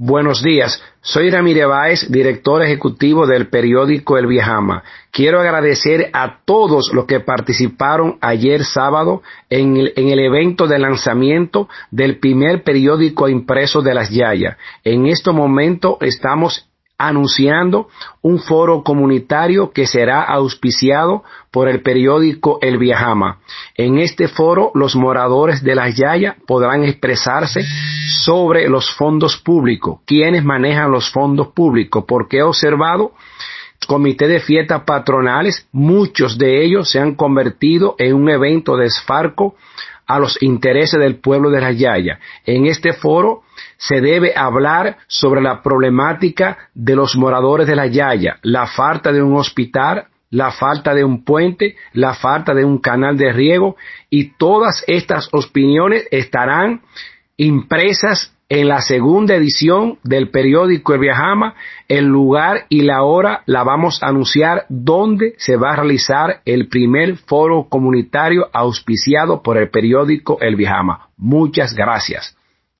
Buenos días, soy Ramírez Báez, director ejecutivo del periódico El Viajama. Quiero agradecer a todos los que participaron ayer sábado en el, en el evento de lanzamiento del primer periódico impreso de las Yaya. En este momento estamos anunciando un foro comunitario que será auspiciado por el periódico El Viajama. En este foro los moradores de las Yaya podrán expresarse sobre los fondos públicos, quiénes manejan los fondos públicos, porque he observado comité de fiestas patronales, muchos de ellos se han convertido en un evento de esfarco a los intereses del pueblo de la Yaya. En este foro se debe hablar sobre la problemática de los moradores de la Yaya, la falta de un hospital, la falta de un puente, la falta de un canal de riego y todas estas opiniones estarán impresas en la segunda edición del periódico El Viajama, el lugar y la hora la vamos a anunciar donde se va a realizar el primer foro comunitario auspiciado por el periódico El Viajama. Muchas gracias.